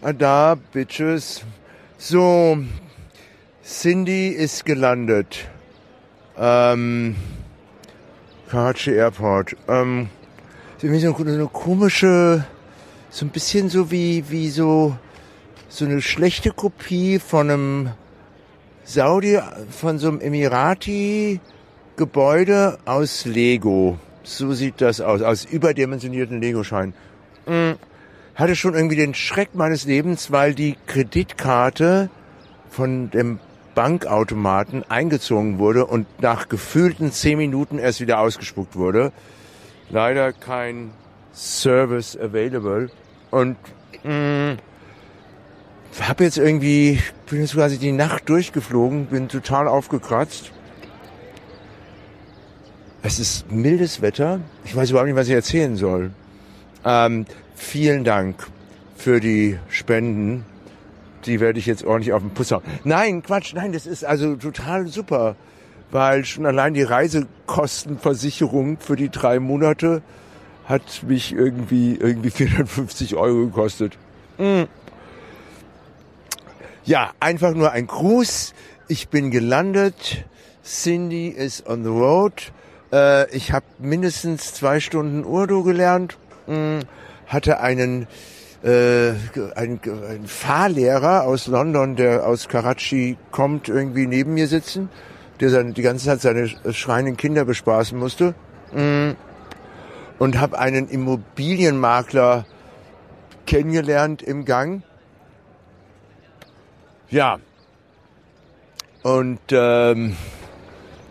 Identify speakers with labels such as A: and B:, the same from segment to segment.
A: Ah, da, Bitches. So, Cindy ist gelandet. Ähm, Karachi Airport. Ähm, so eine, komische, so ein bisschen so wie, wie so, so eine schlechte Kopie von einem Saudi, von so einem Emirati-Gebäude aus Lego. So sieht das aus, aus überdimensionierten Lego-Scheinen. Hm. Hatte schon irgendwie den Schreck meines Lebens, weil die Kreditkarte von dem Bankautomaten eingezogen wurde und nach gefühlten zehn Minuten erst wieder ausgespuckt wurde. Leider kein Service available. Und mh, habe jetzt irgendwie, bin jetzt quasi die Nacht durchgeflogen, bin total aufgekratzt. Es ist mildes Wetter. Ich weiß überhaupt nicht, was ich erzählen soll. Ähm, vielen Dank für die Spenden die werde ich jetzt ordentlich auf den Puss hauen. Nein, Quatsch, nein, das ist also total super, weil schon allein die Reisekostenversicherung für die drei Monate hat mich irgendwie, irgendwie 450 Euro gekostet. Mhm. Ja, einfach nur ein Gruß. Ich bin gelandet. Cindy ist on the road. Äh, ich habe mindestens zwei Stunden Urdu gelernt. Mhm. Hatte einen äh, ein, ein Fahrlehrer aus London, der aus Karachi kommt, irgendwie neben mir sitzen, der seine, die ganze Zeit seine schreienden Kinder bespaßen musste. Mm. Und habe einen Immobilienmakler kennengelernt im Gang. Ja. Und ähm,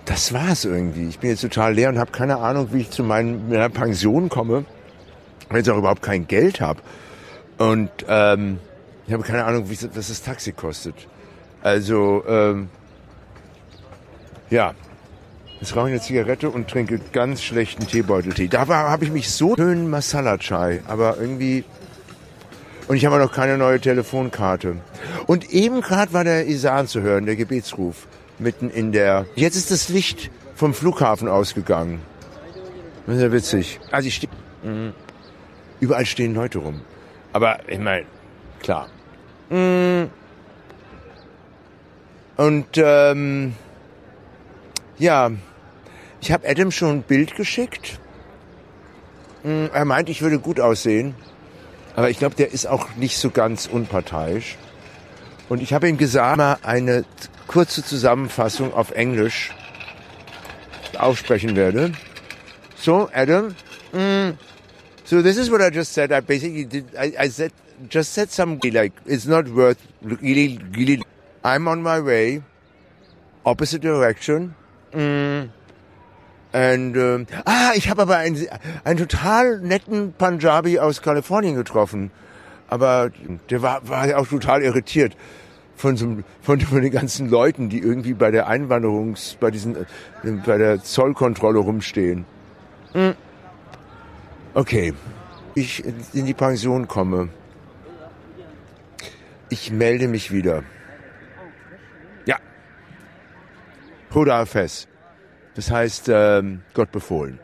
A: das war's irgendwie. Ich bin jetzt total leer und habe keine Ahnung, wie ich zu meinen, meiner Pension komme. Ich auch überhaupt kein Geld habe. Und ähm, ich habe keine Ahnung, wie, was das Taxi kostet. Also, ähm, ja. Jetzt rauche ich eine Zigarette und trinke ganz schlechten Teebeuteltee. Da habe ich mich so schön Masala Chai, aber irgendwie und ich habe noch keine neue Telefonkarte. Und eben gerade war der Isan zu hören, der Gebetsruf, mitten in der. Jetzt ist das Licht vom Flughafen ausgegangen. Das ist ja witzig. Also ich stehe. Mhm. Überall stehen Leute rum. Aber ich meine, klar. Mm. Und ähm, ja, ich habe Adam schon ein Bild geschickt. Mm, er meint, ich würde gut aussehen. Aber ich glaube, der ist auch nicht so ganz unparteiisch. Und ich habe ihm gesagt, mal eine kurze Zusammenfassung auf Englisch aufsprechen werde. So, Adam, mm, So this is what I just said. I basically did. I, I said just said some like it's not worth really really. I'm on my way, opposite direction. Mm. And ähm, ah, ich habe aber einen, einen total netten Punjabi aus Kalifornien getroffen. Aber der war, war auch total irritiert von, so, von, von den ganzen Leuten, die irgendwie bei der Einwanderungs, bei diesen, äh, bei der Zollkontrolle rumstehen. Mm. Okay, ich in die Pension komme. Ich melde mich wieder. Ja. Huda Fes. Das heißt, ähm, Gott befohlen.